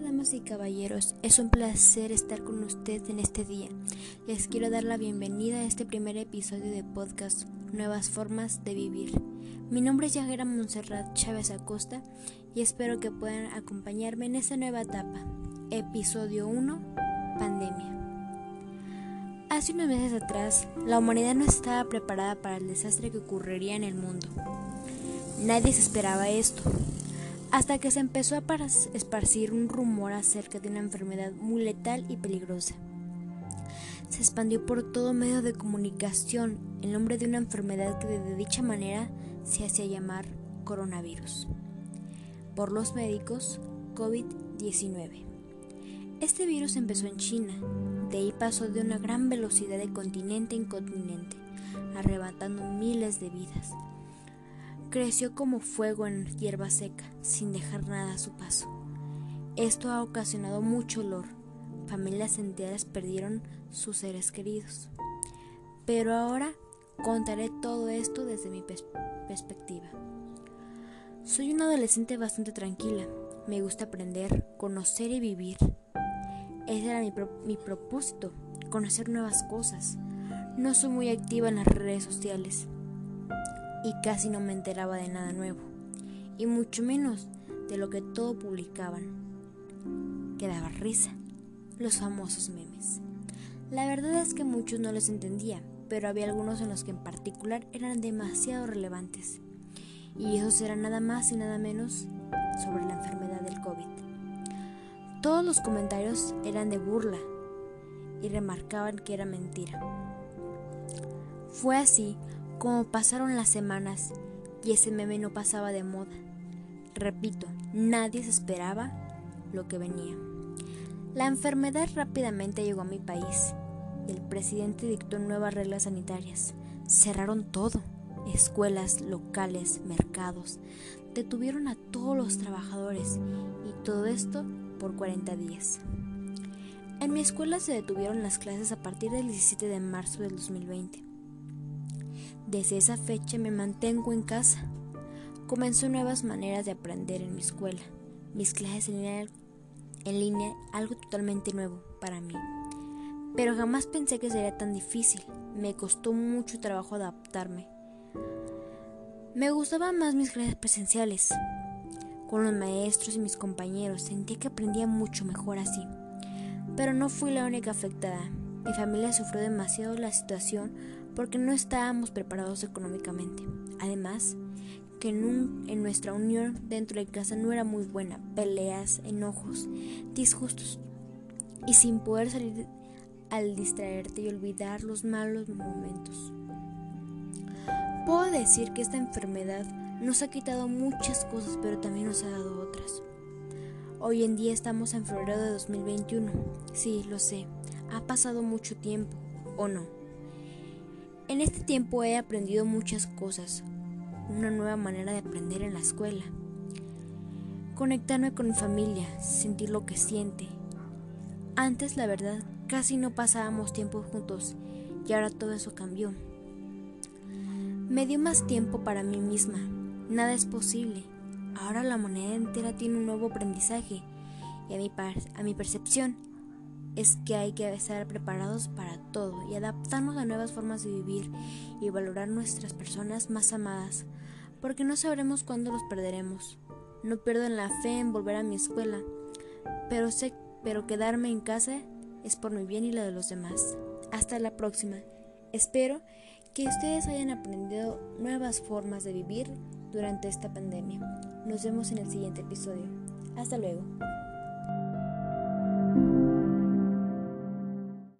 Damas y caballeros, es un placer estar con ustedes en este día. Les quiero dar la bienvenida a este primer episodio de podcast Nuevas Formas de Vivir. Mi nombre es Yajera Montserrat Chávez Acosta y espero que puedan acompañarme en esta nueva etapa. Episodio 1, Pandemia. Hace unos meses atrás, la humanidad no estaba preparada para el desastre que ocurriría en el mundo. Nadie se esperaba esto hasta que se empezó a esparcir un rumor acerca de una enfermedad muy letal y peligrosa. Se expandió por todo medio de comunicación el nombre de una enfermedad que de dicha manera se hacía llamar coronavirus. Por los médicos, COVID-19. Este virus empezó en China, de ahí pasó de una gran velocidad de continente en continente, arrebatando miles de vidas Creció como fuego en hierba seca, sin dejar nada a su paso. Esto ha ocasionado mucho olor. Familias enteras perdieron sus seres queridos. Pero ahora contaré todo esto desde mi perspectiva. Soy una adolescente bastante tranquila. Me gusta aprender, conocer y vivir. Ese era mi, mi propósito, conocer nuevas cosas. No soy muy activa en las redes sociales y casi no me enteraba de nada nuevo, y mucho menos de lo que todo publicaban. Que daba risa, los famosos memes. La verdad es que muchos no les entendía, pero había algunos en los que en particular eran demasiado relevantes, y esos eran nada más y nada menos sobre la enfermedad del COVID. Todos los comentarios eran de burla y remarcaban que era mentira. Fue así como pasaron las semanas y ese meme no pasaba de moda. Repito, nadie se esperaba lo que venía. La enfermedad rápidamente llegó a mi país. El presidente dictó nuevas reglas sanitarias. Cerraron todo, escuelas, locales, mercados. Detuvieron a todos los trabajadores y todo esto por 40 días. En mi escuela se detuvieron las clases a partir del 17 de marzo del 2020. Desde esa fecha me mantengo en casa. Comenzó nuevas maneras de aprender en mi escuela. Mis clases en línea, algo totalmente nuevo para mí. Pero jamás pensé que sería tan difícil. Me costó mucho trabajo adaptarme. Me gustaban más mis clases presenciales. Con los maestros y mis compañeros sentí que aprendía mucho mejor así. Pero no fui la única afectada. Mi familia sufrió demasiado la situación porque no estábamos preparados económicamente. Además, que en, nuestra unión dentro de casa no era muy buena, peleas, enojos, disgustos y sin poder salir al distraerte y olvidar los malos momentos. Puedo decir que esta enfermedad nos ha quitado muchas cosas, pero también nos ha dado otras. Hoy en día estamos en febrero de 2021. Sí, lo sé, ha pasado mucho tiempo, ¿o no? En este tiempo he aprendido muchas cosas, una nueva manera de aprender en la escuela, conectarme con mi familia, sentir lo que siente. Antes, la verdad, casi no pasábamos tiempo juntos y ahora todo eso cambió. Me dio más tiempo para mí misma. Nada es posible. Ahora la moneda entera tiene un nuevo aprendizaje y a mi, a mi percepción es que hay que estar preparados para todo y adaptarnos a nuevas formas de vivir y valorar nuestras personas más amadas, porque no sabremos cuándo los perderemos. No pierdo la fe en volver a mi escuela, pero sé, pero quedarme en casa es por mi bien y la de los demás. Hasta la próxima. Espero que ustedes hayan aprendido nuevas formas de vivir durante esta pandemia. Nos vemos en el siguiente episodio. Hasta luego.